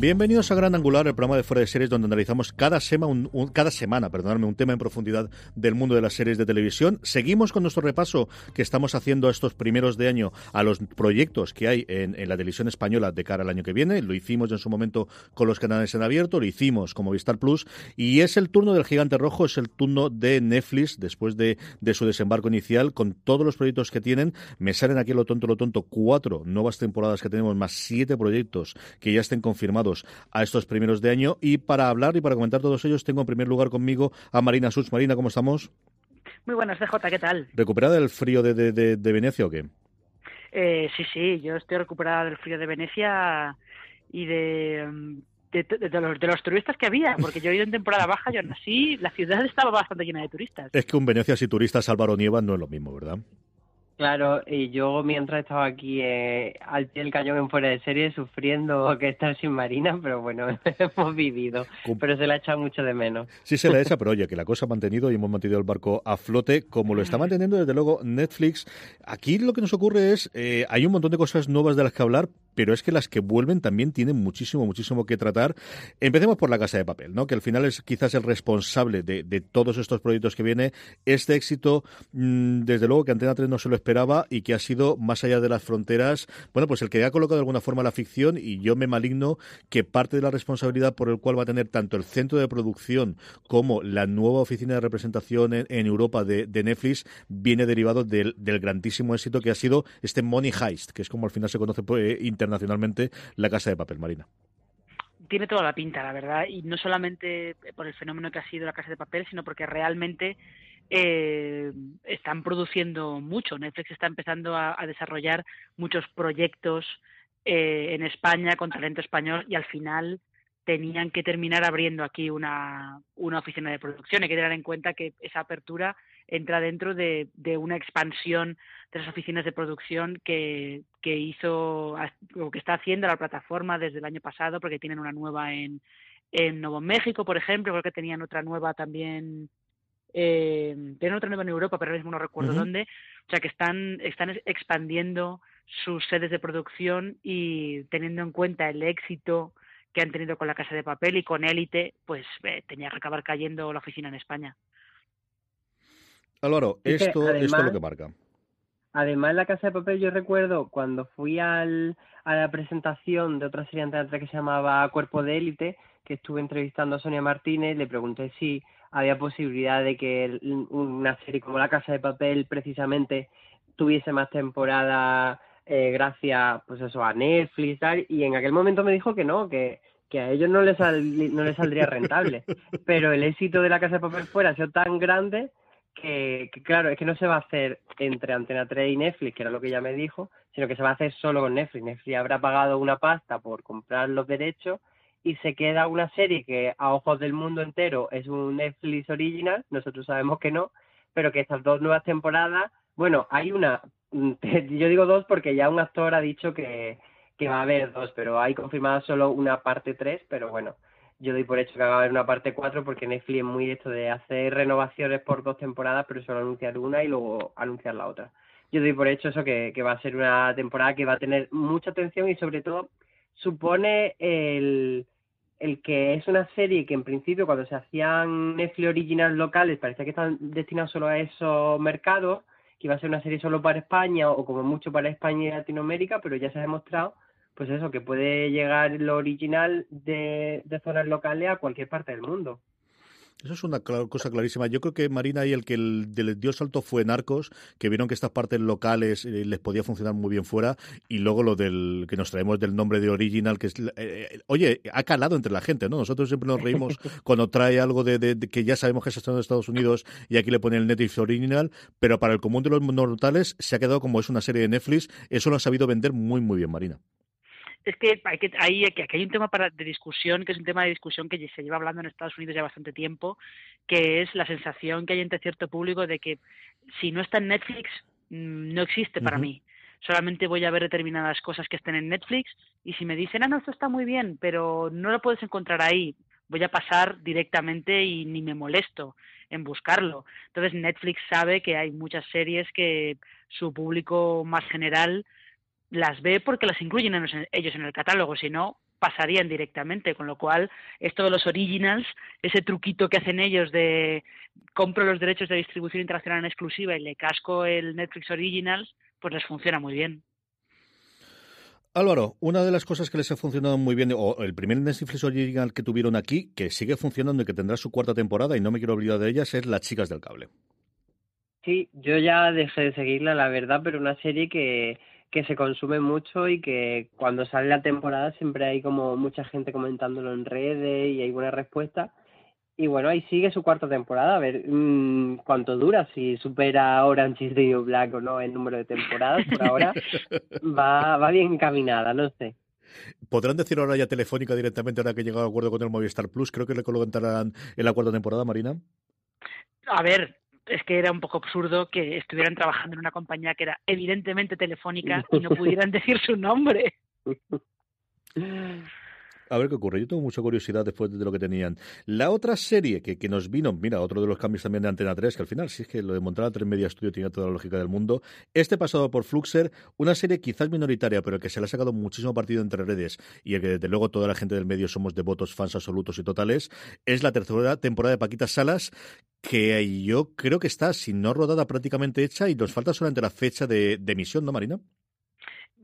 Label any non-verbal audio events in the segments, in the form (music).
Bienvenidos a Gran Angular, el programa de fuera de series donde analizamos cada, semana, cada semana perdonadme, un tema en profundidad del mundo de las series de televisión. Seguimos con nuestro repaso que estamos haciendo estos primeros de año a los proyectos que hay en, la televisión española de cara al año que viene. Lo hicimos en su momento con los canales en abierto, lo hicimos como Vistar Plus y es el turno del gigante rojo, es el turno de Netflix después de, de su desembarco inicial con todos los proyectos que tienen. Me salen aquí lo tonto, lo tonto, cuatro nuevas temporadas que tenemos más siete proyectos que ya estén confirmados a estos primeros de año. Y para hablar y para comentar todos ellos, tengo en primer lugar conmigo a Marina Such. Marina, ¿cómo estamos? Muy buenas, DJ, ¿qué tal? ¿Recuperada del frío de, de, de, Venecia o qué? Eh, sí, sí, yo estoy recuperada del frío de Venecia y de, de, los, de los turistas que había, porque yo he ido en temporada baja, yo nací, la ciudad estaba bastante llena de turistas. Es que un Venecia sin turistas, Álvaro Nieva, no es lo mismo, ¿verdad? Claro, y yo mientras estaba aquí eh, al pie del cañón en fuera de serie sufriendo que estar sin Marina, pero bueno, (laughs) hemos vivido. Pero se la echa mucho de menos. Sí, se la (laughs) echa, pero oye, que la cosa ha mantenido y hemos mantenido el barco a flote, como lo está manteniendo desde luego Netflix. Aquí lo que nos ocurre es, eh, hay un montón de cosas nuevas de las que hablar, pero es que las que vuelven también tienen muchísimo, muchísimo que tratar. Empecemos por la Casa de Papel, ¿no? Que al final es quizás el responsable de, todos estos proyectos que viene. Este éxito, mm, desde luego que Antena 3 no se lo esperaba y que ha sido más allá de las fronteras, bueno, pues el que ha colocado de alguna forma la ficción y yo me maligno que parte de la responsabilidad por el cual va a tener tanto el centro de producción como la nueva oficina de representación en, Europa de, Netflix viene derivado del, grandísimo éxito que ha sido este Money Heist, que es como al final se conoce por, eh, internacionalmente la Casa de Papel Marina tiene toda la pinta, la verdad, y no solamente por el fenómeno que ha sido la Casa de Papel, sino porque realmente eh, están produciendo mucho. Netflix está empezando a, desarrollar muchos proyectos eh, en España con talento español y al final tenían que terminar abriendo aquí una, una oficina de producción. Hay que tener en cuenta que esa apertura entra dentro de, de una expansión de las oficinas de producción que, que hizo o que está haciendo la plataforma desde el año pasado, porque tienen una nueva en, en Nuevo México, por ejemplo, creo que tenían otra nueva también eh, tienen otra nueva en Europa, pero ahora mismo no recuerdo dónde, o sea que están, están expandiendo sus sedes de producción y teniendo en cuenta el éxito que han tenido con la Casa de Papel y con Élite, pues eh, tenía que acabar cayendo la oficina en España. Álvaro, esto, esto es lo que marca. Además, la Casa de Papel, yo recuerdo cuando fui al, a la presentación de otra serie antes que se llamaba Cuerpo de Élite, que estuve entrevistando a Sonia Martínez, le pregunté si había posibilidad de que una serie como La Casa de Papel precisamente tuviese más temporada eh, gracias pues eso a Netflix y tal y en aquel momento me dijo que no que, que a ellos no les no les saldría rentable (laughs) pero el éxito de La Casa de Papel fuera ha sido tan grande que, que, claro, es que no se va a hacer entre Antena 3 y Netflix, que era lo que ella me dijo, sino que se va a hacer solo con Netflix. Netflix habrá pagado una pasta por comprar los derechos y se queda una serie que a ojos del mundo entero es un Netflix original, nosotros sabemos que no, pero que estas dos nuevas temporadas, bueno, hay una, (laughs) yo digo dos porque ya un actor ha dicho que, va a haber dos, pero hay confirmada solo una parte tres, pero bueno, yo doy por hecho que va a haber una parte cuatro porque Netflix es muy esto de hacer renovaciones por dos temporadas, pero solo anunciar una y luego anunciar la otra. Yo doy por hecho eso que, que va a ser una temporada que va a tener mucha atención y sobre todo supone el, que es una serie que en principio cuando se hacían Netflix original locales parecía que estaban destinados solo a esos mercados, que iba a ser una serie solo para España o como mucho para España y Latinoamérica, pero ya se ha demostrado pues eso, que puede llegar lo original de, de zonas locales a cualquier parte del mundo. Eso es una cosa clarísima. Yo creo que Marina y el que el, dio salto fue Narcos, que vieron que estas partes locales eh, les podía funcionar muy bien fuera, y luego lo del que nos traemos del nombre de Original, que es, eh, eh, oye, ha calado entre la gente, ¿no? Nosotros siempre nos reímos (laughs) cuando trae algo de, que ya sabemos que es en Estados Unidos y aquí le pone el Netflix Original, pero para el común de los mortales se ha quedado como es una serie de Netflix, eso lo ha sabido vender muy, muy bien, Marina es que hay que hay, hay un tema para, de discusión que es un tema de discusión que se lleva hablando en Estados Unidos ya bastante tiempo que es la sensación que hay entre cierto público de que si no está en Netflix mm, no existe para mí. Solamente voy a ver determinadas cosas que estén en Netflix y si me dicen ah no esto está muy bien pero no lo puedes encontrar ahí voy a pasar directamente y ni me molesto en buscarlo entonces Netflix sabe que hay muchas series que su público más general las ve porque las incluyen ellos en el catálogo, si no, pasarían directamente, con lo cual esto de los originals, ese truquito que hacen ellos de compro los derechos de distribución internacional en exclusiva y le casco el Netflix Originals, pues les funciona muy bien. Álvaro, una de las cosas que les ha funcionado muy bien, o el primer Netflix Original que tuvieron aquí, que sigue funcionando y que tendrá su cuarta temporada, y no me quiero olvidar de ellas, es Las Chicas del Cable. Sí, yo ya dejé de seguirla, la verdad, pero una serie que que se consume mucho y que cuando sale la temporada siempre hay como mucha gente comentándolo en redes y hay buena respuesta. Y bueno, ahí sigue su cuarta temporada, a ver mmm, cuánto dura, si supera Orange is the New Black o no el número de temporadas, por ahora (laughs) va, va bien encaminada, no sé. ¿Podrán decir ahora ya telefónica directamente ahora que llegado a acuerdo con el Movistar Plus? Creo que le colocarán en la cuarta temporada, Marina. A ver, es que era un poco absurdo que estuvieran trabajando en una compañía que era evidentemente telefónica y no (laughs) pudieran decir su nombre. (laughs) A ver qué ocurre. Yo tengo mucha curiosidad después de lo que tenían. La otra serie que, que nos vino, mira, otro de los cambios también de Antena 3, que al final, si es que lo de montar a 3 Media Studio tiene toda la lógica del mundo. Este pasado por Fluxer, una serie quizás minoritaria, pero que se le ha sacado muchísimo partido entre redes y el que desde luego toda la gente del medio somos devotos, fans absolutos y totales, es la tercera temporada de Paquita Salas, que yo creo que está, si no rodada, prácticamente hecha y nos falta solamente la fecha de, emisión, ¿no, Marina?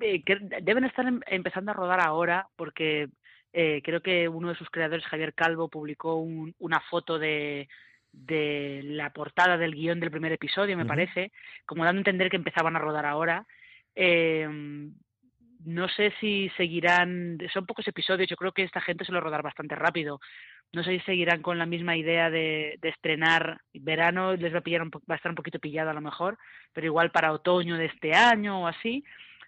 Eh, deben estar em, empezando a rodar ahora porque eh, creo que uno de sus creadores, Javier Calvo, publicó una foto de, de la portada del guion del primer episodio, me parece, como dando a entender que empezaban a rodar ahora. Eh, no sé si seguirán, son pocos episodios, yo creo que esta gente se lo rodar bastante rápido. No sé si seguirán con la misma idea de, de estrenar verano, les va a, pillar va a estar un poquito pillado a lo mejor, pero igual para otoño de este año o así.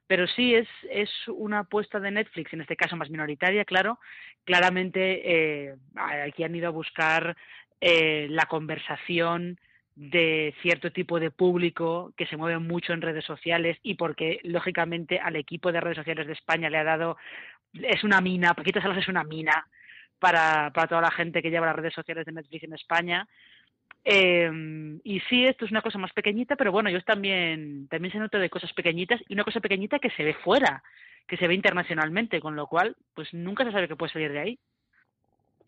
Pero sí es, es una apuesta de Netflix, en este caso más minoritaria, claro. Claramente eh, aquí han ido a buscar eh, la conversación de cierto tipo de público que se mueve mucho en redes sociales y porque lógicamente al equipo de redes sociales de España le ha dado es una mina, Paquita Salas es una mina para, para toda la gente que lleva las redes sociales de Netflix en España. Eh, y sí, esto es una cosa más pequeñita, pero bueno, yo también, también se nota de cosas pequeñitas y una cosa pequeñita que se ve fuera, que se ve internacionalmente, con lo cual, pues nunca se sabe qué puede salir de ahí.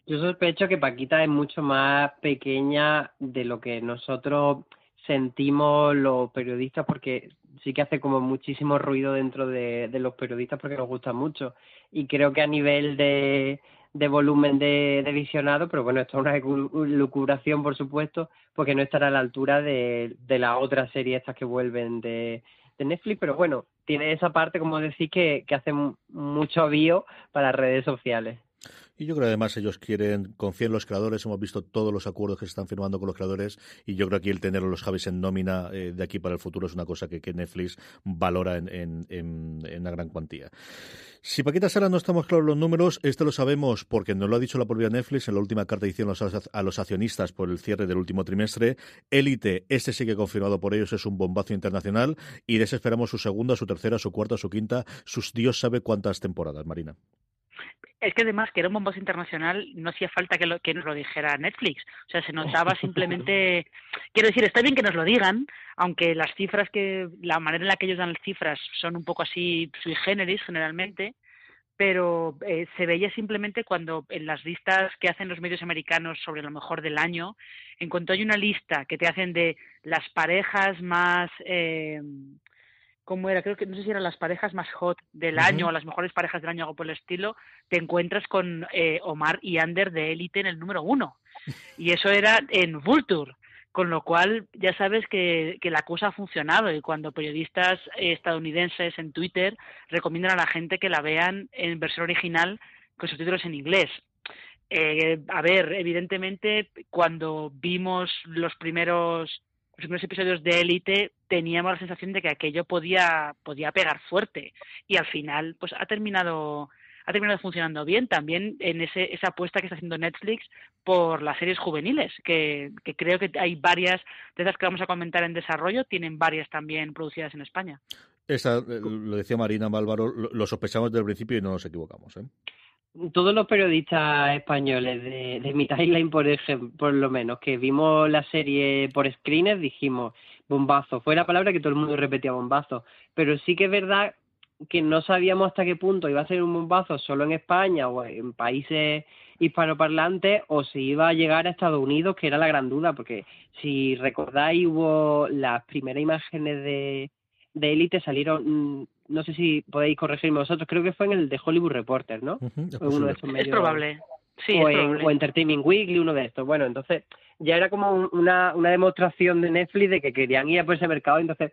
Yo sospecho que Paquita es mucho más pequeña de lo que nosotros sentimos los periodistas, porque sí que hace como muchísimo ruido dentro de, los periodistas porque nos gusta mucho. Y creo que a nivel de, de volumen de, visionado, pero bueno, esto es una lucubración, por supuesto, porque no estará a la altura de, de las otras series estas que vuelven de, de Netflix, pero bueno, tiene esa parte, como decís, que, que hace mucho bio para redes sociales. Y yo creo que además ellos quieren, confiar en los creadores, hemos visto todos los acuerdos que se están firmando con los creadores y yo creo que el tener los Javis en nómina eh, de aquí para el futuro es una cosa que, Netflix valora en, una gran cuantía. Si Paquita Sara no estamos claros los números, esto lo sabemos porque nos lo ha dicho la propia Netflix en la última carta de hicieron a los accionistas por el cierre del último trimestre. Élite, este sí que confirmado por ellos, es un bombazo internacional y desesperamos su segunda, su tercera, su cuarta, su quinta, sus Dios sabe cuántas temporadas, Marina es que además que era un bombazo internacional no hacía falta que, lo, que nos lo dijera Netflix. O sea, se notaba (laughs) simplemente... Quiero decir, está bien que nos lo digan, aunque las cifras que... La manera en la que ellos dan las cifras son un poco así sui generis generalmente, pero eh, se veía simplemente cuando en las listas que hacen los medios americanos sobre lo mejor del año, en cuanto hay una lista que te hacen de las parejas más... Eh, cómo era, creo que no sé si eran las parejas más hot del año o las mejores parejas del año, algo por el estilo, te encuentras con eh, Omar y Ander de élite en el número uno. (laughs) Y eso era en Vulture. Con lo cual, ya sabes que, que la cosa ha funcionado y cuando periodistas estadounidenses en Twitter recomiendan a la gente que la vean en versión original con subtítulos en inglés. Eh, a ver, evidentemente, cuando vimos los primeros, los primeros episodios de Élite, teníamos la sensación de que aquello podía, podía pegar fuerte. Y al final, pues ha terminado ha terminado funcionando bien también en ese, esa apuesta que está haciendo Netflix por las series juveniles, que, que creo que hay varias de esas que vamos a comentar en desarrollo, tienen varias también producidas en España. Esa, eh, lo decía Marina Bálvaro, lo, sospechamos desde el principio y no nos equivocamos. ¿eh? Todos los periodistas españoles de, de mi timeline, por ejemplo, por lo menos, que vimos la serie por screeners, dijimos bombazo. Fue la palabra que todo el mundo repetía bombazo. Pero sí que es verdad que no sabíamos hasta qué punto iba a ser un bombazo solo en España o en países hispanoparlantes o si iba a llegar a Estados Unidos, que era la gran duda, porque si recordáis hubo las primeras imágenes de, de élite salieron, mm, no sé si podéis corregirme vosotros, creo que fue en el de Hollywood Reporter, ¿no? uno de esos medios, es probable. Sí, o, en, o Entertainment Weekly, uno de estos. Bueno, entonces ya era como una, una demostración de Netflix de que querían ir a por ese mercado, entonces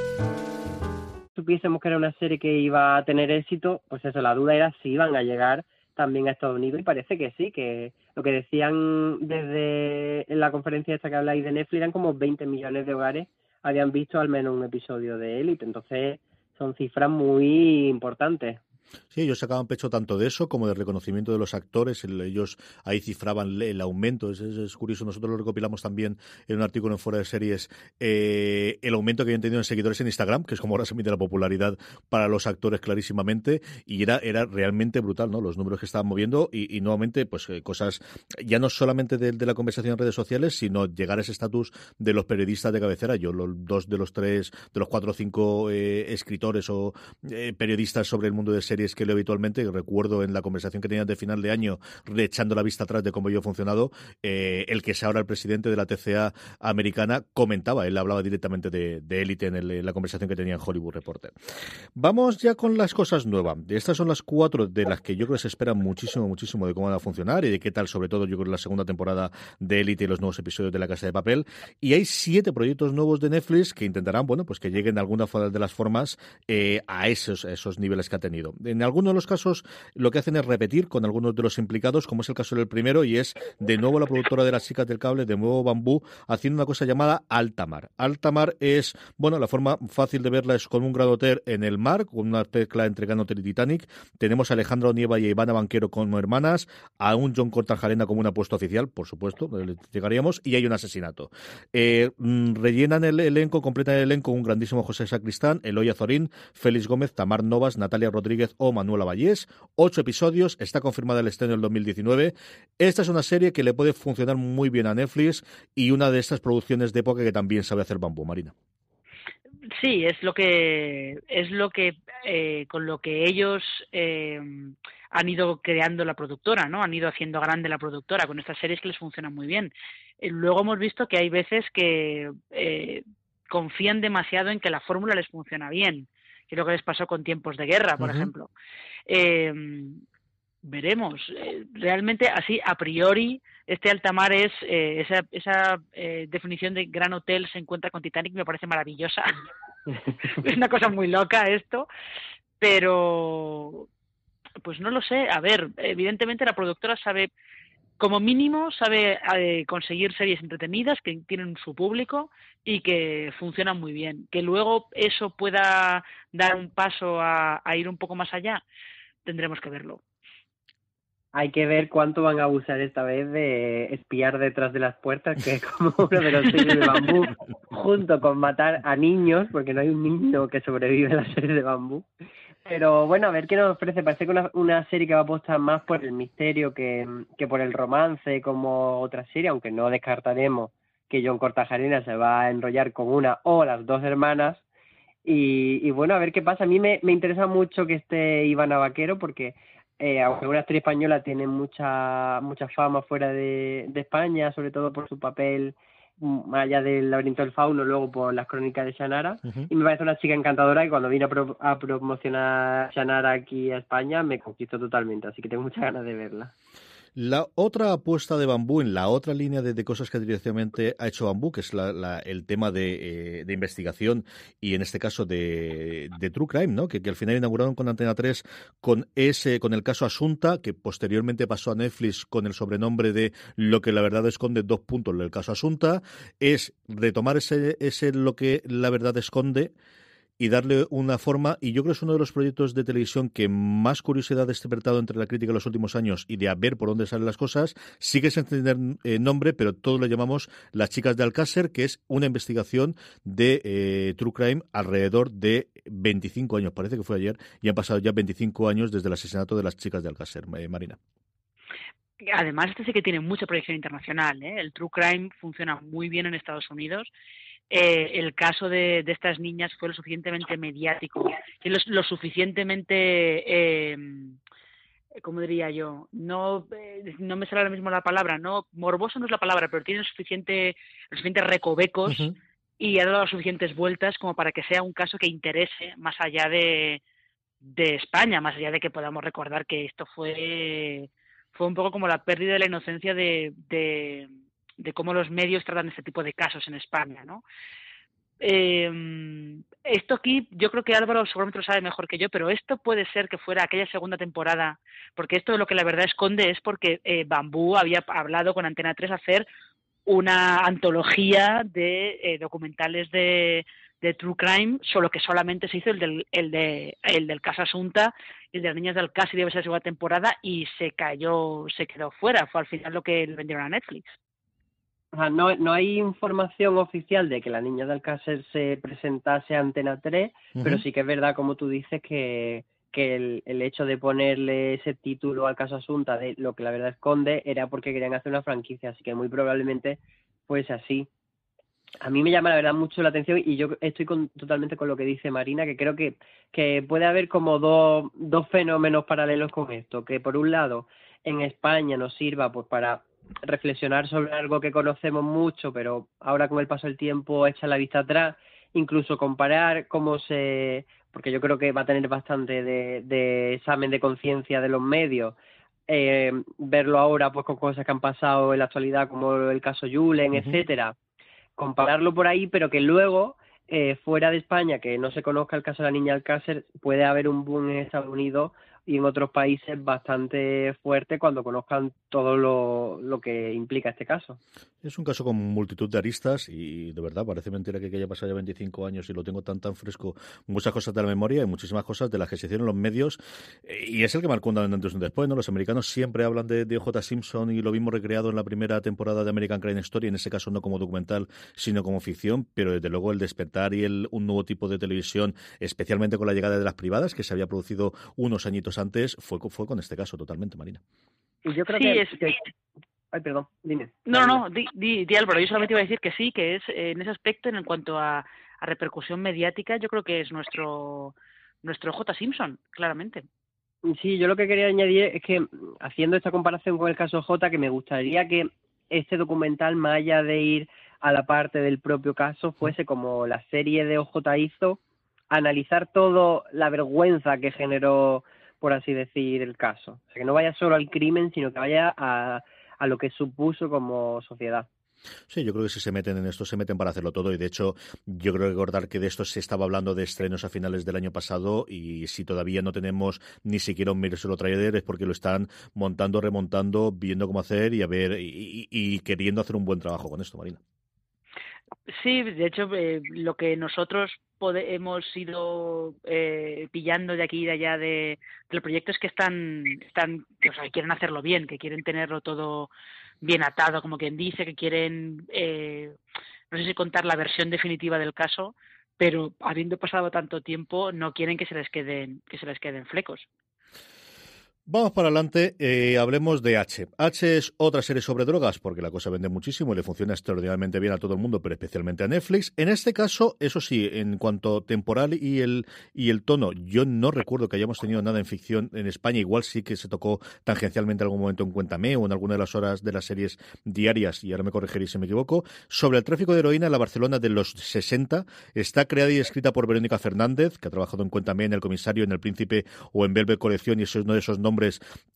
Supiésemos que era una serie que iba a tener éxito, pues eso, la duda era si iban a llegar también a Estados Unidos y parece que sí, que lo que decían desde la conferencia esta que habláis de Netflix eran como 20 millones de hogares habían visto al menos un episodio de Elite, entonces son cifras muy importantes. Sí, ellos sacaban pecho tanto de eso como del reconocimiento de los actores. Ellos ahí cifraban el aumento. Es, curioso. Nosotros lo recopilamos también en un artículo en Fuera de Series. Eh, el aumento que habían tenido en seguidores en Instagram, que es como ahora se mide la popularidad para los actores clarísimamente. Y era, era realmente brutal, ¿no? Los números que estaban moviendo y, nuevamente, pues eh, cosas ya no solamente de, la conversación en redes sociales, sino llegar a ese estatus de los periodistas de cabecera. Yo, los dos de los tres, de los cuatro o cinco eh, escritores o periodistas sobre el mundo de series que leo habitualmente, recuerdo en la conversación que tenías de final de año, echando la vista atrás de cómo yo he funcionado, eh, el que es ahora el presidente de la TCA americana comentaba, él hablaba directamente de, élite en, la conversación que tenía en Hollywood Reporter. Vamos ya con las cosas nuevas. Estas son las cuatro de las que yo creo que se espera muchísimo, muchísimo de cómo van a funcionar y de qué tal, sobre todo, yo creo, la segunda temporada de élite y los nuevos episodios de La Casa de Papel. Y hay siete proyectos nuevos de Netflix que intentarán, bueno, pues que lleguen de alguna de las formas eh, a esos, esos niveles que ha tenido. En algunos de los casos lo que hacen es repetir con algunos de los implicados, como es el caso del primero, y es de nuevo la productora de las chicas del cable, de nuevo Bambú, haciendo una cosa llamada Altamar. Altamar es, bueno, la forma fácil de verla es con un gradoter en el mar, con una tecla entre Ganoter y Titanic. Tenemos a Alejandro Nieva y a Ivana Banquero como hermanas, a un John Cortajarena como un apuesto oficial, por supuesto, llegaríamos, y hay un asesinato. Eh, mm, rellenan el elenco, completan el elenco un grandísimo José Sacristán, Eloy Azorín, Félix Gómez, Tamar Novas, Natalia Rodríguez o Manuela Vallés. Ocho episodios, está confirmada el estreno del 2019. Esta es una serie que le puede funcionar muy bien a Netflix y una de estas producciones de época que también sabe hacer bambú, Marina. Sí, es lo que es lo que eh, con lo que ellos eh, han ido creando la productora, ¿no? Han ido haciendo grande la productora con estas series que les funcionan muy bien. Eh, luego hemos visto que hay veces que confían demasiado en que la fórmula les funciona bien que lo que les pasó con tiempos de guerra, por ejemplo. Eh, veremos. Eh, realmente, así, a priori, este altamar es, eh, esa, esa definición de gran hotel se encuentra con Titanic, me parece maravillosa. es (laughs) una cosa muy loca esto, pero pues no lo sé. A ver, evidentemente la productora sabe como mínimo sabe eh, conseguir series entretenidas que tienen su público y que funcionan muy bien. Que luego eso pueda dar un paso a, ir un poco más allá, tendremos que verlo. hay que ver cuánto van a abusar esta vez de espiar detrás de las puertas, que es como uno de los series de bambú, junto con matar a niños, porque no hay un niño que sobrevive en la serie de bambú. Pero bueno, a ver qué nos ofrece. Parece que una, una serie que va a apostar más por el misterio que, que por el romance, como otra serie, aunque no descartaremos que John Cortajarena se va a enrollar con una o las dos hermanas. Y, y bueno, a ver qué pasa. A mí me, me interesa mucho que esté Ivana Vaquero porque eh, aunque una actriz española tiene mucha mucha fama fuera de, de España, sobre todo por su papel más allá del laberinto del fauno, luego por las crónicas de Shannara, y me parece una chica encantadora y cuando vine a, pro a promocionar Shannara aquí a España me conquistó totalmente, así que tengo muchas ganas de verla. La otra apuesta de Bambú en la otra línea de, de cosas que directamente ha hecho Bambú, que es la, el tema de, eh, de, investigación y en este caso de, de True Crime, ¿no? Que, que, al final inauguraron con Antena 3 con ese, con el caso Asunta, que posteriormente pasó a Netflix con el sobrenombre de Lo que la verdad esconde, dos puntos del caso Asunta, es retomar ese, ese lo que la verdad esconde y darle una forma, y yo creo que es uno de los proyectos de televisión que más curiosidad ha despertado entre la crítica en los últimos años y de a ver por dónde salen las cosas, sigue sin tener eh, nombre, pero todos lo llamamos Las chicas de Alcácer, que es una investigación de eh, True Crime alrededor de 25 años, parece que fue ayer, y han pasado ya 25 años desde el asesinato de las chicas de Alcácer, eh, Marina. Además, este sí que tiene mucha proyección internacional. ¿eh? El True Crime funciona muy bien en Estados Unidos eh, el caso de, de, estas niñas fue lo suficientemente mediático y lo, lo suficientemente, eh, ¿cómo diría yo? No, eh, no me sale ahora mismo la palabra, no, morboso no es la palabra, pero tiene suficiente, los suficientes recovecos uh -huh. y ha dado suficientes vueltas como para que sea un caso que interese más allá de, de España, más allá de que podamos recordar que esto fue, fue un poco como la pérdida de la inocencia de, de de cómo los medios tratan este tipo de casos en España, ¿no? Eh, esto aquí, yo creo que Álvaro seguramente lo sabe mejor que yo, pero esto puede ser que fuera aquella segunda temporada, porque esto lo que la verdad esconde es porque eh, Bambú había hablado con Antena 3 hacer una antología de eh, documentales de, de True Crime, solo que solamente se hizo el del, el de, el del caso Asunta, el de las niñas del caso y debe ser segunda temporada y se cayó, se quedó fuera, fue al final lo que le vendieron a Netflix. O sea, no, no hay información oficial de que la niña de Alcácer se presentase a Antena 3, uh -huh. pero sí que es verdad, como tú dices, que, que el, el, hecho de ponerle ese título al caso Asunta de lo que la verdad esconde era porque querían hacer una franquicia, así que muy probablemente fuese así. A mí me llama la verdad mucho la atención y yo estoy con, totalmente con lo que dice Marina, que creo que, que puede haber como dos, dos fenómenos paralelos con esto, que por un lado en España nos sirva pues para reflexionar sobre algo que conocemos mucho, pero ahora con el paso del tiempo echa la vista atrás, incluso comparar cómo se, porque yo creo que va a tener bastante de, de examen de conciencia de los medios, eh, verlo ahora pues con cosas que han pasado en la actualidad como el caso Julen, uh -huh. etcétera, compararlo por ahí, pero que luego eh, fuera de España que no se conozca el caso de la niña Alcácer, puede haber un boom en Estados Unidos y en otros países bastante fuerte cuando conozcan todo lo, lo, que implica este caso. Es un caso con multitud de aristas y de verdad parece mentira que haya pasado ya 25 años y lo tengo tan tan fresco. Muchas cosas de la memoria y muchísimas cosas de las que se hicieron los medios y es el que marcó un antes y un después. ¿no? Los americanos siempre hablan de, de J. Simpson y lo vimos recreado en la primera temporada de American Crime Story, en ese caso no como documental sino como ficción, pero desde luego el despertar y el, un nuevo tipo de televisión, especialmente con la llegada de las privadas que se había producido unos añitos antes fue, fue con este caso totalmente, Marina. Y yo creo sí, que, es... que, Ay, perdón, dime. No, no, di, di, di, Álvaro, yo solamente iba a decir que sí, que es eh, en ese aspecto, en cuanto a, a, repercusión mediática, yo creo que es nuestro, nuestro J. Simpson, claramente. Sí, yo lo que quería añadir es que, haciendo esta comparación con el caso J, que me gustaría que este documental, más allá de ir a la parte del propio caso, fuese como la serie de OJ hizo, analizar todo la vergüenza que generó por así decir, el caso. O sea, que no vaya solo al crimen, sino que vaya a, a lo que supuso como sociedad. Sí, yo creo que si se meten en esto, se meten para hacerlo todo. Y de hecho, yo creo recordar que de esto se estaba hablando de estrenos a finales del año pasado. Y si todavía no tenemos ni siquiera un Mire solo trailer, es porque lo están montando, remontando, viendo cómo hacer y a ver, y queriendo hacer un buen trabajo con esto, Marina. Sí, de hecho, eh, lo que nosotros hemos ido eh, pillando de aquí y de allá de, del proyecto es que están, están, o sea, quieren hacerlo bien, que quieren tenerlo todo bien atado, como quien dice, que quieren, eh, no sé si contar la versión definitiva del caso, pero habiendo pasado tanto tiempo, no quieren que se les queden, que se les queden flecos. Vamos para adelante, eh, hablemos de H. H es otra serie sobre drogas, porque la cosa vende muchísimo y le funciona extraordinariamente bien a todo el mundo, pero especialmente a Netflix. En este caso, eso sí, en cuanto temporal y el, y el tono, yo no recuerdo que hayamos tenido nada en ficción en España. Igual sí que se tocó tangencialmente en algún momento en Cuéntame o en alguna de las horas de las series diarias, y ahora me corregiréis si me equivoco. Sobre el tráfico de heroína en la Barcelona de los 60, está creada y escrita por Verónica Fernández, que ha trabajado en Cuéntame, en El Comisario, en El Príncipe o en Velvet Colección, y eso es uno de esos nombres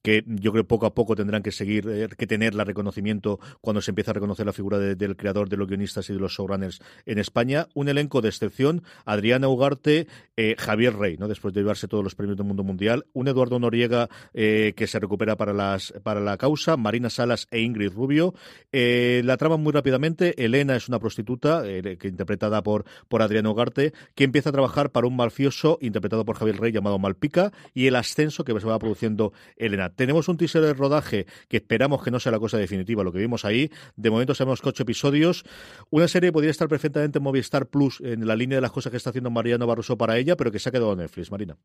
que yo creo poco a poco tendrán que seguir, eh, que tener el reconocimiento cuando se empieza a reconocer la figura del creador, de los guionistas y de los showrunners en España. Un elenco de excepción, Adriana Ugarte, eh, Javier Rey, ¿no? después de llevarse todos los premios del mundo mundial, un Eduardo Noriega eh, que se recupera para, las, para la causa, Marina Salas e Ingrid Rubio. la trama muy rápidamente, Elena es una prostituta, que interpretada por, por Adriana Ugarte, que empieza a trabajar para un mafioso interpretado por Javier Rey llamado Malpica y el ascenso que se va produciendo Elena. Tenemos un teaser de rodaje que esperamos que no sea la cosa definitiva, lo que vimos ahí. De momento sabemos que ocho episodios. Una serie podría estar perfectamente en Movistar Plus, en la línea de las cosas que está haciendo Mariano Barroso para ella, pero que se ha quedado en Netflix, Marina.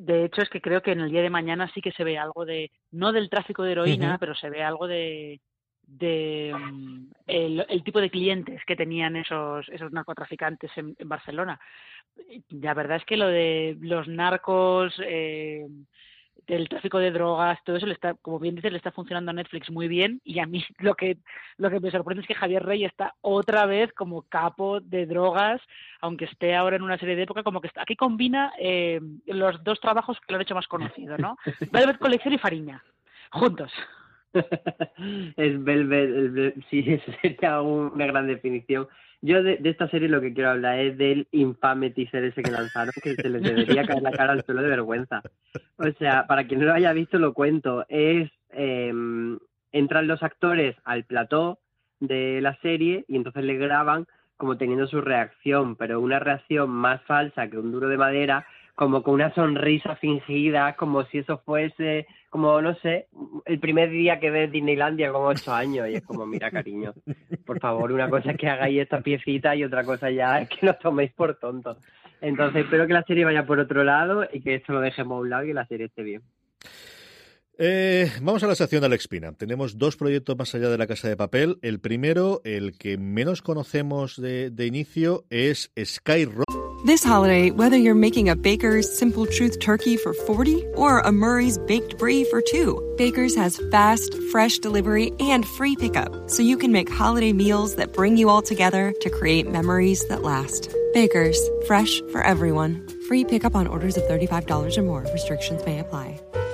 De hecho, es que creo que en el día de mañana sí que se ve algo de, no del tráfico de heroína, pero se ve algo de, de mm, el, tipo de clientes que tenían esos esos narcotraficantes en, en, Barcelona. La verdad es que lo de los narcos eh, del tráfico de drogas, todo eso le está, como bien dices, le está funcionando a Netflix muy bien y a mí (laughs) lo que lo que me sorprende es que Javier Rey está otra vez como capo de drogas, aunque esté ahora en una serie de época, como que está, aquí combina eh, los dos trabajos que lo han hecho más conocido, ¿no? (laughs) Velvet Colección y Fariña, juntos. (laughs) es Velvet, sí, (laughs) eso sería una gran definición. Yo de, esta serie lo que quiero hablar es del infame teaser ese que lanzaron, que se les debería caer la cara al suelo de vergüenza. O sea, para quien no lo haya visto, lo cuento. Es eh, entran los actores al plató de la serie y entonces le graban como teniendo su reacción, pero una reacción más falsa que un duro de madera, como con una sonrisa fingida, como si eso fuese, como no sé, el primer día que ves Disneylandia con ocho años. Y es como, mira, cariño, por favor, una cosa es que hagáis esta piecita y otra cosa ya es que nos toméis por tontos. Entonces, espero que la serie vaya por otro lado y que esto lo dejemos a un lado y que la serie esté bien. Eh, vamos a la sección de Alex Pina. Tenemos dos proyectos más allá de la Casa de Papel. El primero, el que menos conocemos de, de inicio, es Skyrock. This holiday, whether you're making a Baker's Simple Truth turkey for 40 or a Murray's Baked Brie for 2, Baker's has fast, fresh delivery and free pickup, so you can make holiday meals that bring you all together to create memories that last. Baker's, fresh for everyone. Free pickup on orders of $35 or more. Restrictions may apply.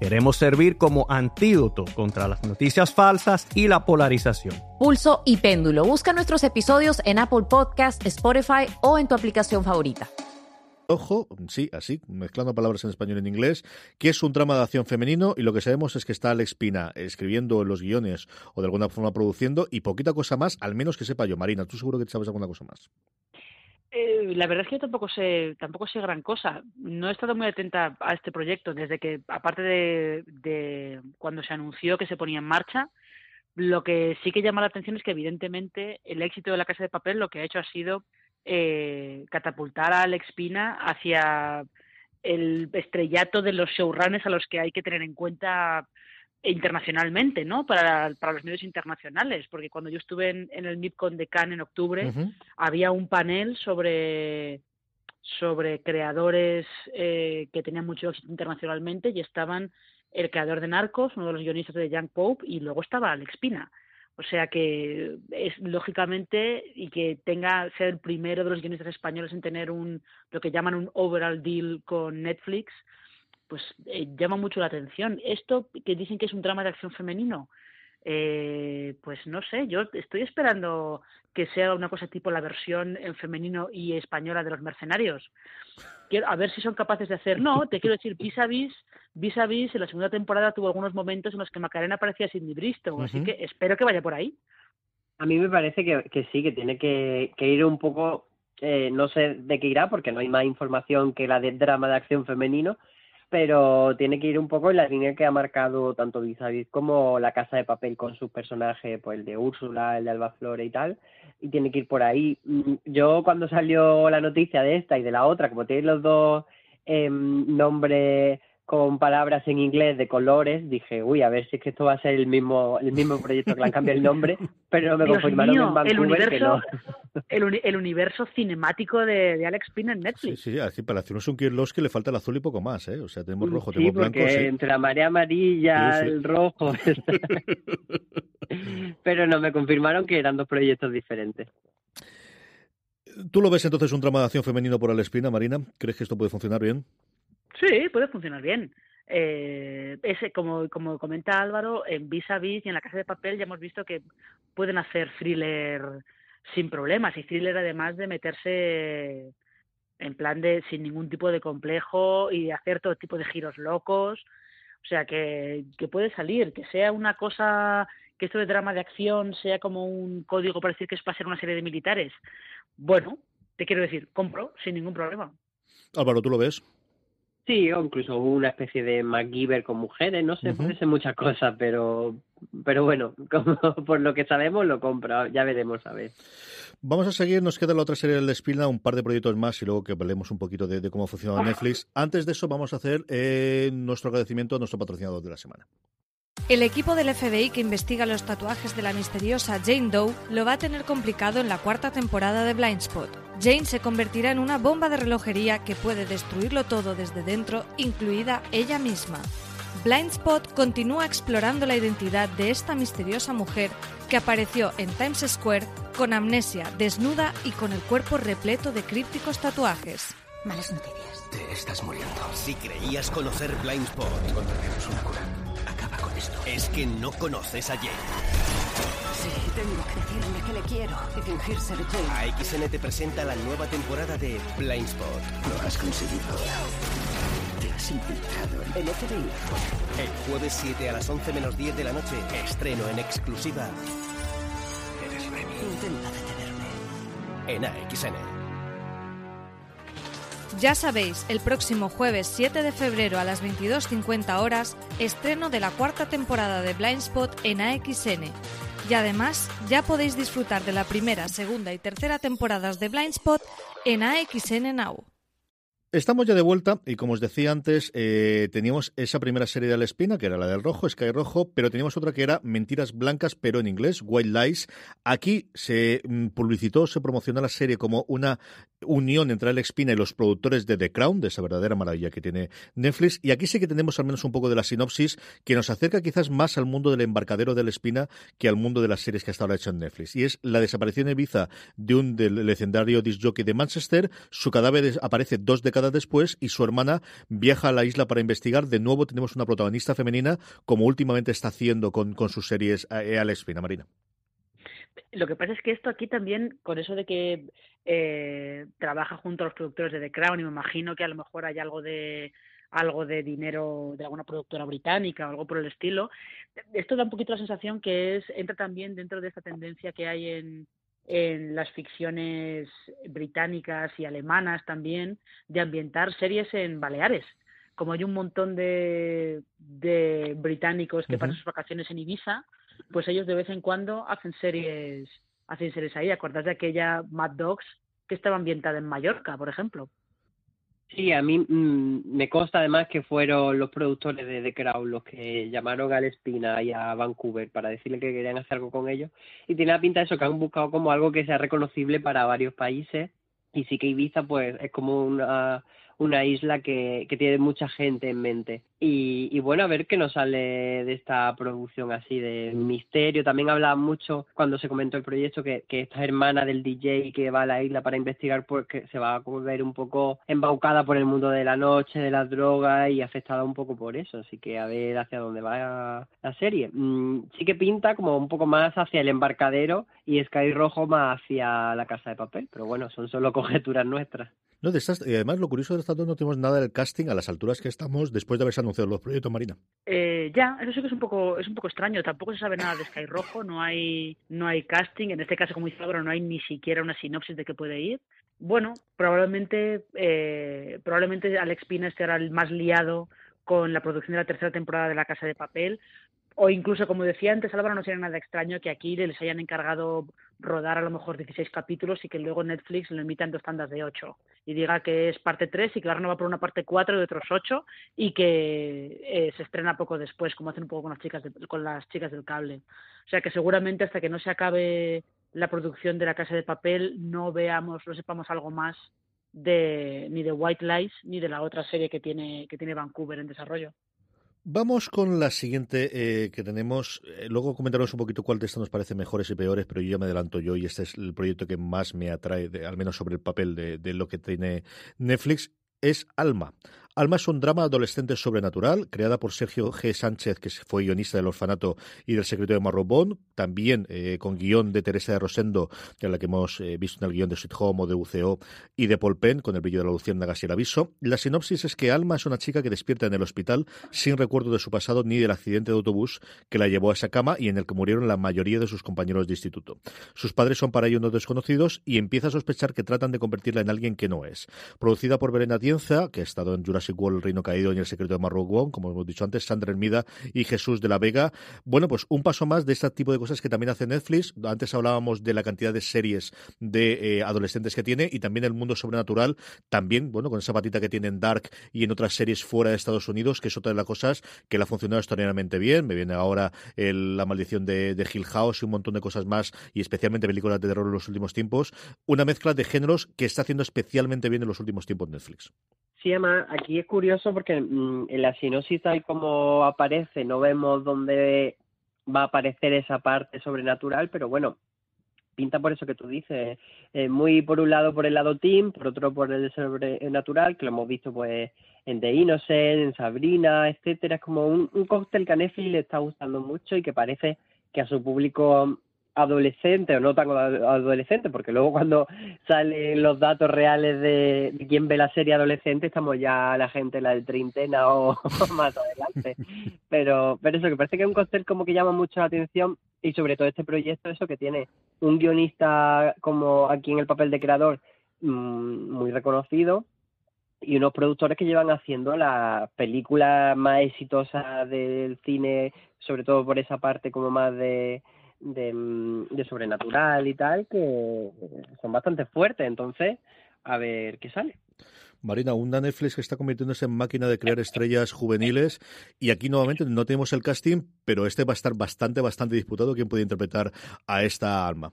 Queremos servir como antídoto contra las noticias falsas y la polarización. Pulso y Péndulo. Busca nuestros episodios en Apple Podcast, Spotify o en tu aplicación favorita. Ojo, sí, así, mezclando palabras en español y en inglés, que es un drama de acción femenino y lo que sabemos es que está Alex Pina escribiendo los guiones o de alguna forma produciendo y poquita cosa más, al menos que sepa yo. Marina, ¿tú seguro que sabes alguna cosa más? Eh, la verdad es que yo tampoco sé, tampoco sé gran cosa. No he estado muy atenta a este proyecto desde que, aparte de, de cuando se anunció que se ponía en marcha, lo que sí que llama la atención es que evidentemente el éxito de la Casa de Papel lo que ha hecho ha sido eh, catapultar a Alex Pina hacia el estrellato de los showrunners a los que hay que tener en cuenta internacionalmente, ¿no? Para, para los medios internacionales, porque cuando yo estuve en, el MIPCON de Cannes en octubre, había un panel sobre sobre creadores eh, que tenían mucho éxito internacionalmente y estaban el creador de Narcos, uno de los guionistas de Young Pope, y luego estaba Alex Pina. O sea que es lógicamente y que tenga ser el primero de los guionistas españoles en tener un lo que llaman un overall deal con Netflix, pues eh, llama mucho la atención. Esto que dicen que es un drama de acción femenino, eh, pues no sé, yo estoy esperando que sea una cosa tipo la versión en femenino y española de los mercenarios. Quiero, a ver si son capaces de hacer. No, te quiero decir, vis a vis, vis a vis, en la segunda temporada tuvo algunos momentos en los que Macarena parecía Sidney Bristow, así que espero que vaya por ahí. A mí me parece que, que sí, que tiene que, que ir un poco, eh, no sé de qué irá, porque no hay más información que la del drama de acción femenino, pero tiene que ir un poco en la línea que ha marcado tanto Vis como La Casa de Papel con sus personajes, pues el de Úrsula, el de Alba y tal, y tiene que ir por ahí. Mm, yo cuando salió la noticia de esta y de la otra, como tienen los dos eh, nombres con palabras en inglés de colores, dije, uy, a ver si es que esto va a ser el mismo el mismo (laughs) proyecto que le han cambiado el nombre, pero no me confirmaron en Vancouver el universo, que no. el, el, universo cinemático de, de, Alex Pina en Netflix. Sí, sí, así para hacernos un que le falta el azul y poco más, ¿eh? O sea, tenemos rojo, sí, tenemos blanco. Sí, entre la marea amarilla, sí, el rojo. (laughs) pero no, me confirmaron que eran dos proyectos diferentes. ¿Tú lo ves entonces un drama de acción femenino por Alex Pina, Marina? ¿Crees que esto puede funcionar bien? Sí, puede funcionar bien. Eh, ese, como, como comenta Álvaro, en Vis a Vis y en La Casa de Papel ya hemos visto que pueden hacer thriller sin problemas y thriller además de meterse en plan de sin ningún tipo de complejo y hacer todo tipo de giros locos. O sea, que, que puede salir, que sea una cosa, que esto de drama de acción sea como un código para decir que es para ser una serie de militares. Bueno, te quiero decir, compro sin ningún problema. Álvaro, ¿tú lo ves? Sí, o incluso una especie de MacGyver con mujeres, no sé, uh -huh. puede ser muchas cosas, pero pero bueno, (laughs) como por lo que sabemos lo compro, ya veremos a ver. Vamos a seguir, nos queda la otra serie del Espina, un par de proyectos más y luego que hablemos un poquito de, de cómo funciona Netflix. Antes de eso vamos a hacer eh, nuestro agradecimiento a nuestro patrocinador de la semana. El equipo del FBI que investiga los tatuajes de la misteriosa Jane Doe lo va a tener complicado en la cuarta temporada de Blindspot. Jane se convertirá en una bomba de relojería que puede destruirlo todo desde dentro, incluida ella misma. Blindspot continúa explorando la identidad de esta misteriosa mujer que apareció en Times Square con amnesia, desnuda y con el cuerpo repleto de crípticos tatuajes. Malas noticias. Te estás muriendo. Si creías conocer Blindspot, encontraremos una cura. Esto. Es que no conoces a Jane. Sí, tengo que decirle que le quiero y fingir ser Jane. AXN te presenta la nueva temporada de Blindspot. Lo has conseguido. Te has infiltrado en el FBI. El jueves 7 a las 11 menos 10 de la noche, estreno en exclusiva. Eres Remy. Intenta detenerme. En AXN. Ya sabéis, el próximo jueves 7 de febrero a las 22.50 horas, estreno de la cuarta temporada de Blindspot en AXN. Y además, ya podéis disfrutar de la primera, segunda y tercera temporadas de Blindspot en AXN Now. Estamos ya de vuelta y como os decía antes, eh, teníamos esa primera serie de la espina, que era la del rojo, Sky Rojo, pero teníamos otra que era Mentiras Blancas, pero en inglés, White Lies. Aquí se publicitó, se promocionó la serie como una unión entre Alex Pina y los productores de The Crown, de esa verdadera maravilla que tiene Netflix. Y aquí sí que tenemos al menos un poco de la sinopsis que nos acerca quizás más al mundo del embarcadero de la espina que al mundo de las series que hasta ahora ha hecho en Netflix. Y es la desaparición en Ibiza de un del legendario disc jockey de Manchester. Su cadáver aparece dos décadas después y su hermana viaja a la isla para investigar. De nuevo tenemos una protagonista femenina, como últimamente está haciendo con, con sus series eh, Alex Pina, Marina. Lo que pasa es que esto aquí también, con eso de que eh, trabaja junto a los productores de The Crown, y me imagino que a lo mejor hay algo de algo de dinero de alguna productora británica o algo por el estilo. Esto da un poquito la sensación que es entra también dentro de esta tendencia que hay en, en las ficciones británicas y alemanas también de ambientar series en Baleares. Como hay un montón de, de británicos que uh -huh. pasan sus vacaciones en Ibiza, pues ellos de vez en cuando hacen series, hacen series ahí. ¿Acordás de aquella Mad Dogs que estaba ambientada en Mallorca, por ejemplo? Sí, a mí mmm, me consta además que fueron los productores de The Crown los que llamaron a Espina y a Vancouver para decirle que querían hacer algo con ellos. Y tiene la pinta de eso, que han buscado como algo que sea reconocible para varios países. Y sí que Ibiza, pues, es como una, una isla que, que tiene mucha gente en mente. Y, y, bueno, a ver qué nos sale de esta producción así de misterio. También hablaba mucho cuando se comentó el proyecto que, que esta hermana del DJ que va a la isla para investigar, pues que se va a volver un poco embaucada por el mundo de la noche, de las drogas y afectada un poco por eso. Así que a ver hacia dónde va la serie. Mm, sí que pinta como un poco más hacia el embarcadero y Sky Rojo más hacia la casa de papel. Pero bueno, son solo (laughs) conjeturas nuestras. No, de y además lo curioso de estas dos no tenemos nada del casting a las alturas que estamos después de haberse anunciado los proyectos Marina. Eh, ya, eso sí que es un poco es un poco extraño. Tampoco se sabe nada de Sky Rojo, no hay no hay casting. En este caso, como dice Álvaro, no hay ni siquiera una sinopsis de qué puede ir. Bueno, probablemente eh, probablemente Alex Pina estará el más liado con la producción de la tercera temporada de La Casa de Papel, o incluso, como decía antes Álvaro, no sería nada extraño que aquí les hayan encargado rodar a lo mejor 16 capítulos y que luego Netflix lo en dos tandas de 8 y diga que es parte 3 y que no va por una parte 4 de otros 8 y que eh, se estrena poco después, como hacen un poco con las chicas con las chicas del cable. O sea que seguramente hasta que no se acabe la producción de La Casa de Papel no veamos, no sepamos algo más de ni de White Lies ni de la otra serie que tiene que tiene Vancouver en desarrollo. Vamos con la siguiente eh, que tenemos. Eh, luego comentaremos un poquito cuál de estas nos parece mejores y peores, pero yo ya me adelanto yo y este es el proyecto que más me atrae, al menos sobre el papel de, de lo que tiene Netflix, es Alma. Alma es un drama adolescente sobrenatural, creada por Sergio G. Sánchez, que fue guionista del Orfanato y del Secreto de Marrobón, también eh, con guion de Teresa de Rosendo, es la que hemos eh, visto en el guion de Sweet Home o de UCO, y de Paul Penn, con el brillo de la luciérnagas y el aviso. La sinopsis es que Alma es una chica que despierta en el hospital sin recuerdo de su pasado ni del accidente de autobús que la llevó a esa cama y en el que murieron la mayoría de sus compañeros de instituto. Sus padres son para ello unos desconocidos y empieza a sospechar que tratan de convertirla en alguien que no es. Producida por Verena Tienza, que ha estado en Jurassic World, El Reino Caído y El Secreto de Marrocón, como hemos dicho antes, Sandra Hermida y Jesús de la Vega. Bueno, pues un paso más de este tipo de cosas que también hace Netflix. Antes hablábamos de la cantidad de series de eh, adolescentes que tiene y también el mundo sobrenatural, también, bueno, con esa patita que tiene en Dark y en otras series fuera de Estados Unidos, que es otra de las cosas que le ha funcionado extraordinariamente bien. Me viene ahora La Maldición de, de Hill House y un montón de cosas más, y especialmente películas de terror en los últimos tiempos. Una mezcla de géneros que está haciendo especialmente bien en los últimos tiempos Netflix. Sí, además, aquí es curioso porque mm, en la sinopsis tal como aparece, no vemos dónde va a aparecer esa parte sobrenatural, pero bueno, pinta por eso que tú dices, eh, muy por un lado por el lado team, por otro por el sobrenatural, que lo hemos visto pues en The Innocent, en Sabrina, etcétera, es como un, un cóctel que a Netflix le está gustando mucho y que parece que a su público adolescente o no tan adolescente, porque luego cuando salen los datos reales de, quién ve la serie adolescente, estamos ya la gente, la de treintena o (laughs) más adelante. Pero, pero eso, que parece que es un cóctel como que llama mucho la atención y sobre todo este proyecto, eso que tiene un guionista como aquí en el papel de creador mmm, muy reconocido y unos productores que llevan haciendo las películas más exitosas del cine, sobre todo por esa parte como más de de, de sobrenatural y tal que son bastante fuertes. Entonces, a ver qué sale. Marina, una Netflix que está convirtiéndose en máquina de crear estrellas juveniles y aquí nuevamente no tenemos el casting, pero este va a estar bastante, bastante disputado. ¿Quién puede interpretar a esta alma?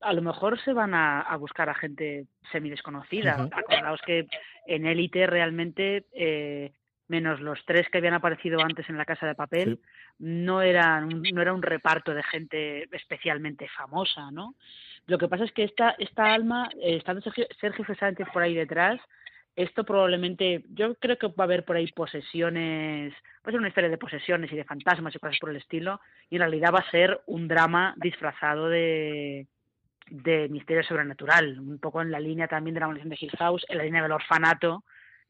a lo mejor se van a, a buscar a gente semi desconocida. Uh -huh. Acordaos que en Élite realmente eh, menos los tres que habían aparecido antes en la Casa de Papel, sí. no, eran, no era un reparto de gente especialmente famosa, ¿no? Lo que pasa es que esta, esta alma, eh, estando Sergio, Sergio Sánchez por ahí detrás, esto probablemente, yo creo que va a haber por ahí posesiones, va a ser una historia de posesiones y de fantasmas y cosas por el estilo, y en realidad va a ser un drama disfrazado de, de misterio sobrenatural, un poco en la línea también de la maldición de Hill House, en la línea del orfanato,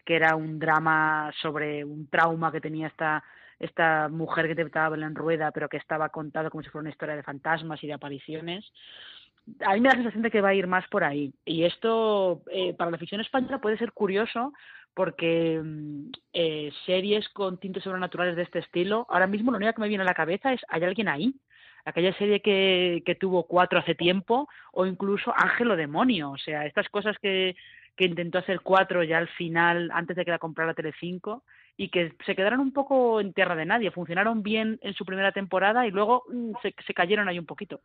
que era un drama sobre un trauma que tenía esta esta mujer que interpretaba en Rueda, pero que estaba contado como si fuera una historia de fantasmas y de apariciones. A mí me da la sensación de que va a ir más por ahí. Y esto, eh, para la ficción española, puede ser curioso porque eh, series con tintes sobrenaturales de este estilo, ahora mismo lo único que me viene a la cabeza es ¿hay alguien ahí? aquella serie que, que tuvo cuatro hace tiempo, o incluso Ángel o Demonio, o sea, estas cosas que, que intentó hacer cuatro ya al final, antes de que la comprara Telecinco, y que se quedaron un poco en tierra de nadie. Funcionaron bien en su primera temporada y luego mm, se, se cayeron ahí un poquito.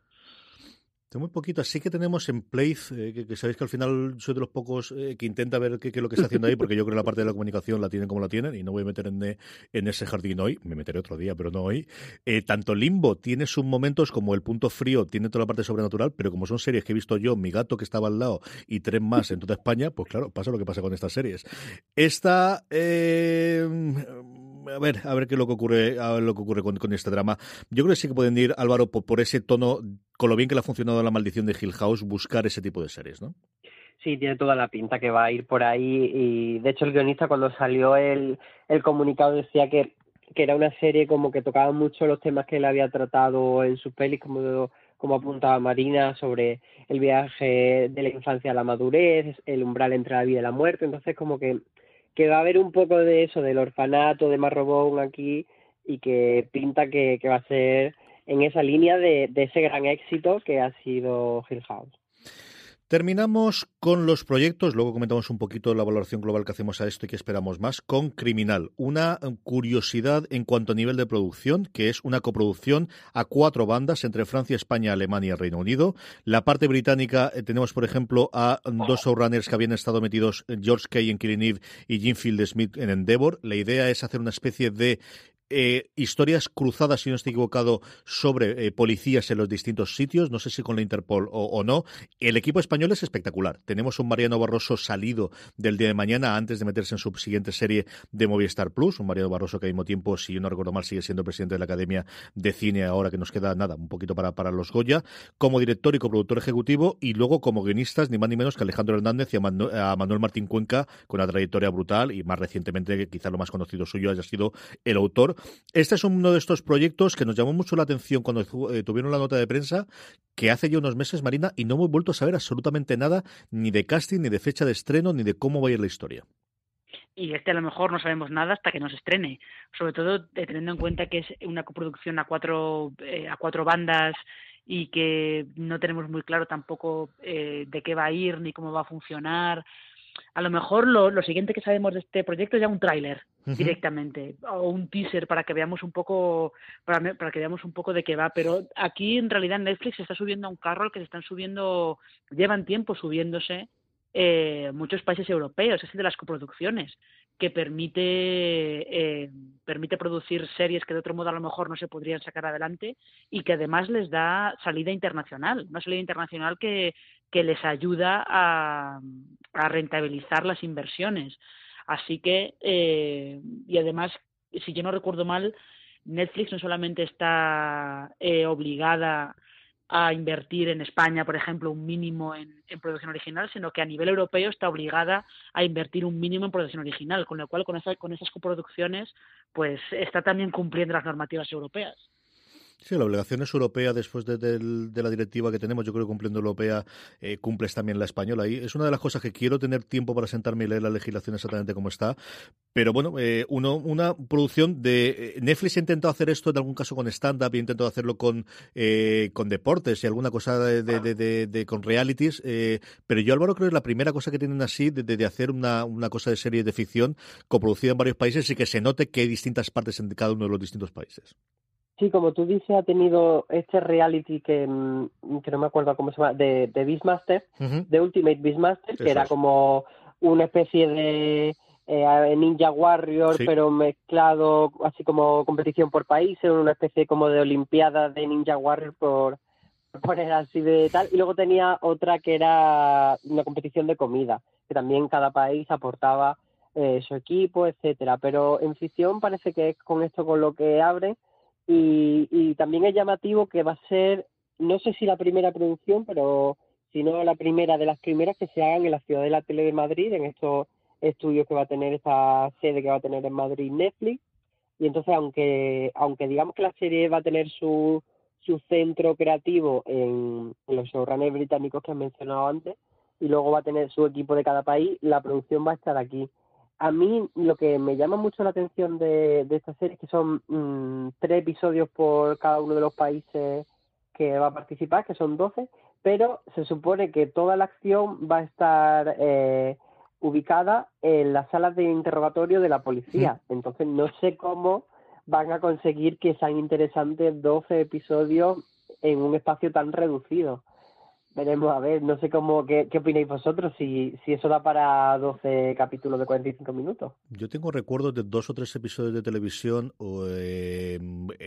Muy poquito. Así que tenemos en Play, eh, que, sabéis que al final soy de los pocos eh, que intenta ver qué, es lo que está haciendo ahí, porque yo creo que la parte de la comunicación la tienen como la tienen y no voy a meter en, en ese jardín hoy. Me meteré otro día, pero no hoy. Eh, tanto Limbo tiene sus momentos como El Punto Frío, tiene toda la parte sobrenatural, pero como son series que he visto yo, mi gato que estaba al lado y tres más en toda España, pues claro, pasa lo que pasa con estas series. Esta. A ver, a ver qué es lo que ocurre, a ver lo que ocurre con, con este drama. Yo creo que sí que pueden ir, Álvaro, por, ese tono, con lo bien que le ha funcionado la maldición de Hill House, buscar ese tipo de series, ¿no? Sí, tiene toda la pinta que va a ir por ahí y de hecho el guionista cuando salió el, el comunicado decía que, que era una serie como que tocaba mucho los temas que él había tratado en sus pelis, como, como apuntaba Marina, sobre el viaje de la infancia a la madurez, el umbral entre la vida y la muerte, entonces como que, que va a haber un poco de eso, del orfanato de Marrobón aquí y que pinta que, va a ser en esa línea de, de ese gran éxito que ha sido Hill House. Terminamos con los proyectos, luego comentamos un poquito la valoración global que hacemos a esto y que esperamos más, con Criminal, una curiosidad en cuanto a nivel de producción, que es una coproducción a cuatro bandas entre Francia, España, Alemania y Reino Unido. La parte británica eh, tenemos, por ejemplo, a dos showrunners que habían estado metidos, George Kay en Killing y Jim Field Smith en Endeavour. La idea es hacer una especie de eh, historias cruzadas, si no estoy equivocado, sobre eh, policías en los distintos sitios, no sé si con la Interpol o, no. El equipo español es espectacular. Tenemos un Mariano Barroso salido del día de mañana antes de meterse en su siguiente serie de Movistar Plus, un Mariano Barroso que al mismo tiempo, si yo no recuerdo mal, sigue siendo presidente de la Academia de Cine ahora que nos queda nada, un poquito para, para los Goya, como director y coproductor ejecutivo y luego como guionistas, ni más ni menos que Alejandro Hernández y a, Manuel Martín Cuenca con una trayectoria brutal y más recientemente, quizá lo más conocido suyo haya sido el autor este es uno de estos proyectos que nos llamó mucho la atención cuando eh, tuvieron la nota de prensa, que hace ya unos meses, Marina, y no hemos vuelto a saber absolutamente nada, ni de casting, ni de fecha de estreno, ni de cómo va a ir la historia. Y este a lo mejor no sabemos nada hasta que nos estrene, sobre todo eh, teniendo en cuenta que es una coproducción a cuatro eh, a cuatro bandas y que no tenemos muy claro tampoco de qué va a ir ni cómo va a funcionar a lo mejor lo, lo siguiente que sabemos de este proyecto es ya un tráiler directamente o un teaser para que veamos un poco para, para, que veamos un poco de qué va pero aquí en realidad Netflix se está subiendo a un carro al que se están subiendo llevan tiempo subiéndose eh, muchos países europeos es el de las coproducciones que permite eh, permite producir series que de otro modo a lo mejor no se podrían sacar adelante y que además les da salida internacional una salida internacional que que les ayuda a, rentabilizar las inversiones. Así que, eh, y además, si yo no recuerdo mal, Netflix no solamente está eh, obligada a invertir en España, por ejemplo, un mínimo en, en, producción original, sino que a nivel europeo está obligada a invertir un mínimo en producción original, con lo cual con, esa, con esas coproducciones pues está también cumpliendo las normativas europeas. Sí, la obligación es europea después de, la directiva que tenemos. Yo creo que cumpliendo europea eh, cumples también la española. Y es una de las cosas que quiero tener tiempo para sentarme y leer la legislación exactamente como está. Pero bueno, eh, uno, una producción de. Eh, Netflix ha intentado hacer esto en algún caso con stand-up ha intentado hacerlo con, con deportes y alguna cosa de, de, con realities. pero yo, Álvaro, creo que es la primera cosa que tienen así de, hacer una, una cosa de serie de ficción coproducida en varios países y que se note que hay distintas partes en cada uno de los distintos países. Sí, como tú dices, ha tenido este reality que, mm, que no me acuerdo cómo se llama, de, de Beastmaster, de Ultimate Beastmaster, que era como una especie de eh, Ninja Warrior, pero mezclado así como competición por países, una especie como de Olimpiada de Ninja Warrior por, poner así de tal. Y luego tenía otra que era una competición de comida, que también cada país aportaba eh, su equipo, etcétera. Pero en ficción parece que es con esto con lo que abre y, y también es llamativo que va a ser, no sé si la primera producción, pero si no la primera de las primeras que se hagan en la ciudad de la tele de Madrid, en estos estudios que va a tener esta sede que va a tener en Madrid Netflix. Y entonces, aunque, aunque digamos que la serie va a tener su, su centro creativo en, los showrunners británicos que han mencionado antes, y luego va a tener su equipo de cada país, la producción va a estar aquí a mí lo que me llama mucho la atención de, de esta serie es que son mm, tres episodios por cada uno de los países que va a participar, que son 12, pero se supone que toda la acción va a estar eh, ubicada en las salas de interrogatorio de la policía. Entonces no sé cómo van a conseguir que sean interesantes 12 episodios en un espacio tan reducido. Veremos, a ver, no sé cómo, qué, qué opináis vosotros, si, si eso da para 12 capítulos de 45 minutos. Yo tengo recuerdos de dos o tres episodios de televisión eh,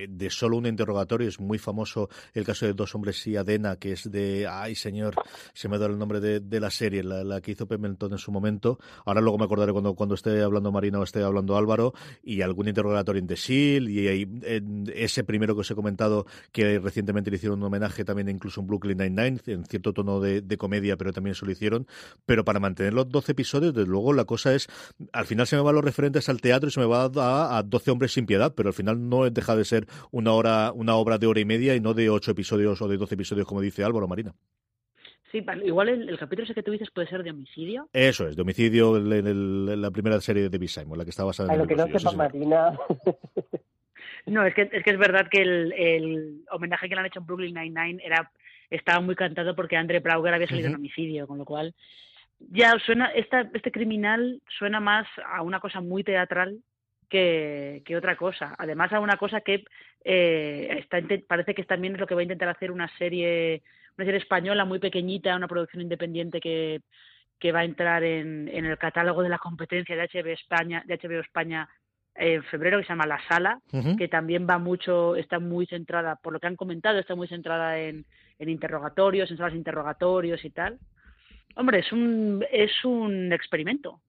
de solo un interrogatorio. Es muy famoso el caso de Dos Hombres y Adena, que es de, ay señor, se me ha dado el nombre de, la serie, la, que hizo Pemmelton en su momento. Ahora luego me acordaré cuando, cuando esté hablando Marina o esté hablando Álvaro, y algún interrogatorio en The Shield, y, y ese primero que os he comentado, que recientemente le hicieron un homenaje también incluso en Brooklyn Nine-Nine, en tono de, comedia, pero también se lo hicieron. Pero para mantener los 12 episodios, desde luego, la cosa es, al final se me van los referentes al teatro y se me va a, a 12 hombres sin piedad, pero al final no deja de ser una hora, una obra de hora y media y no de 8 episodios o de 12 episodios, como dice Álvaro Marina. Sí, igual el, capítulo ese que tú dices puede ser de homicidio. Eso es, de homicidio en, la primera serie de David Simon, la que está basada en lo que no sepa Marina. (laughs) No, es que, es que es verdad que el, el homenaje que le han hecho en Brooklyn Nine-Nine era estaba muy cantado porque Andre Brauger había salido en homicidio, con lo cual ya suena, esta, este criminal suena más a una cosa muy teatral que, que otra cosa. Además a una cosa que eh, está, parece que también es lo que va a intentar hacer una serie, una serie española muy pequeñita, una producción independiente que, que va a entrar en, en el catálogo de la competencia de HBO España, de HBO España en febrero que se llama La Sala, que también va mucho, está muy centrada, por lo que han comentado, está muy centrada en, en interrogatorios, en salas de interrogatorios y tal. Hombre, es un, es un experimento.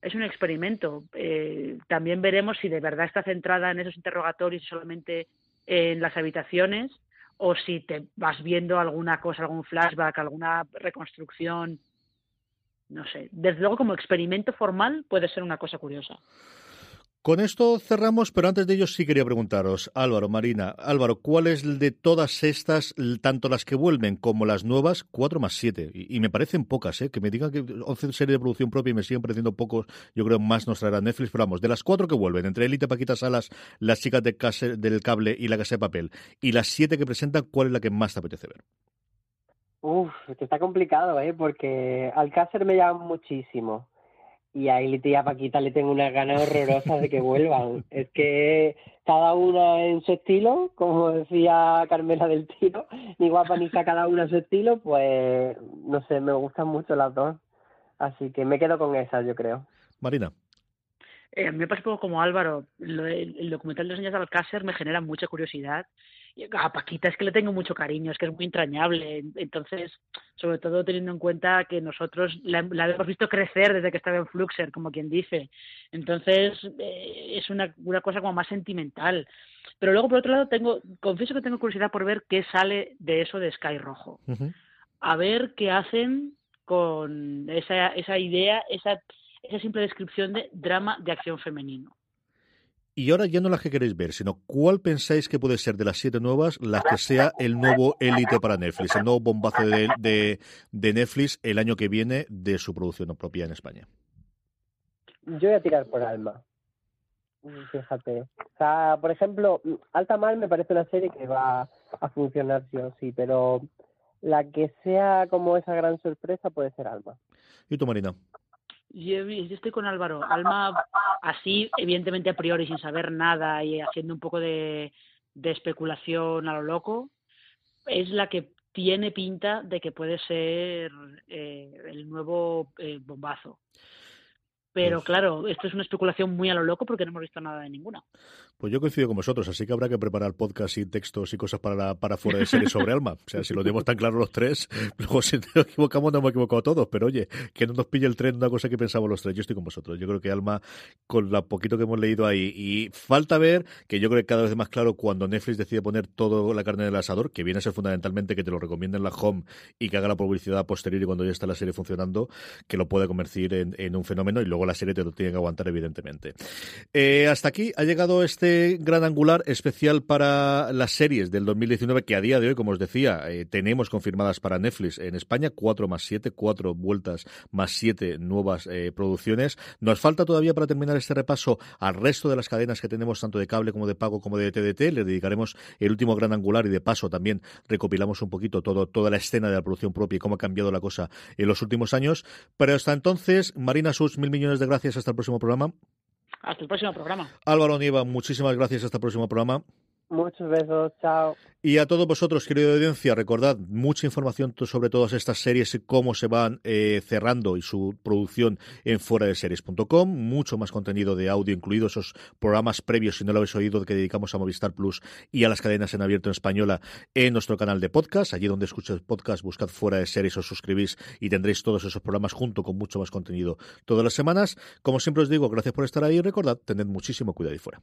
Es un experimento. Eh, también veremos si de verdad está centrada en esos interrogatorios solamente en las habitaciones o si te vas viendo alguna cosa, algún flashback, alguna reconstrucción. No sé. Desde luego, como experimento formal, puede ser una cosa curiosa. Con esto cerramos, pero antes de ello sí quería preguntaros, Álvaro, Marina, Álvaro, ¿cuál es de todas estas, tanto las que vuelven como las nuevas, cuatro más siete? Y, me parecen pocas, ¿eh? Que me digan que 11 series de producción propia y me siguen pareciendo pocos, yo creo más nos traerá Netflix, pero vamos, de las cuatro que vuelven, entre Elite, Paquita Salas, Las chicas de del cable y La casa de papel, y las siete que presentan, ¿cuál es la que más te apetece ver? Uf, está complicado, ¿eh? Porque Alcácer me llama muchísimo y a Elite y a Paquita le tengo unas ganas horrorosas de que vuelvan. Es que cada una en su estilo, como decía Carmela del Tiro, ni guapa ni cada una en su estilo, pues no sé, me gustan mucho las dos. Así que me quedo con esas, yo creo. Marina. Eh, a mí me pasa un poco como Álvaro. el, documental de los años de Alcácer me genera mucha curiosidad a Paquita es que le tengo mucho cariño, es que es muy entrañable. Entonces, sobre todo teniendo en cuenta que nosotros la, hemos visto crecer desde que estaba en Fluxer, como quien dice. Entonces, eh, es una, una cosa como más sentimental. Pero luego, por otro lado, tengo, confieso que tengo curiosidad por ver qué sale de eso de Sky Rojo. A ver qué hacen con esa, esa idea, esa, esa simple descripción de drama de acción femenino. Y ahora ya no las que queréis ver, sino cuál pensáis que puede ser de las siete nuevas la que sea el nuevo élite para Netflix, el nuevo bombazo de, de, Netflix el año que viene de su producción propia en España. Yo voy a tirar por Alma. Fíjate. O sea, por ejemplo, Alta Mar me parece una serie que va a funcionar sí o sí, pero la que sea como esa gran sorpresa puede ser Alma. ¿Y tú, Marina? Yo, estoy con Álvaro. Alma, así, evidentemente a priori, sin saber nada y haciendo un poco de, especulación a lo loco, es la que tiene pinta de que puede ser eh, el nuevo eh, bombazo. Pero claro, esto es una especulación muy a lo loco porque no hemos visto nada de ninguna. Pues yo coincido con vosotros, así que habrá que preparar podcast y textos y cosas para, para fuera de serie sobre Alma. O sea, si lo tenemos tan claro los tres, (laughs) luego si nos equivocamos no hemos equivocado todos, pero oye, que no nos pille el tren una cosa que pensamos los tres. Yo estoy con vosotros. Yo creo que Alma, con lo poquito que hemos leído ahí, y falta ver, que yo creo que cada vez más claro cuando Netflix decide poner toda la carne en el asador, que viene a ser fundamentalmente que te lo recomienden la home y que haga la publicidad posterior y cuando ya está la serie funcionando, que lo pueda convertir en, en un fenómeno y luego la serie te lo tiene que aguantar, evidentemente. Eh, hasta aquí ha llegado este gran angular especial para las series del 2019, que a día de hoy, como os decía, eh, tenemos confirmadas para Netflix en España, cuatro más siete, cuatro vueltas más siete nuevas eh, producciones. Nos falta todavía para terminar este repaso al resto de las cadenas que tenemos, tanto de cable como de pago como de TDT. Le dedicaremos el último gran angular y de paso también recopilamos un poquito todo, toda la escena de la producción propia y cómo ha cambiado la cosa en los últimos años. Pero hasta entonces, Marina Sus, mil millones de gracias. Hasta el próximo programa. Hasta el próximo programa. Álvaro Nieva, muchísimas gracias. Hasta el próximo programa. Muchos besos, chao. Y a todos vosotros, querida audiencia, recordad mucha información sobre todas estas series y cómo se van eh, cerrando y su producción en fuera de series.com. Mucho más contenido de audio, incluidos esos programas previos, si no lo habéis oído, que dedicamos a Movistar Plus y a las cadenas en abierto en española en nuestro canal de podcast. Allí donde escuchéis podcast, buscad fuera de series, os suscribís y tendréis todos esos programas junto con mucho más contenido todas las semanas. Como siempre os digo, gracias por estar ahí y recordad, tened muchísimo cuidado y fuera.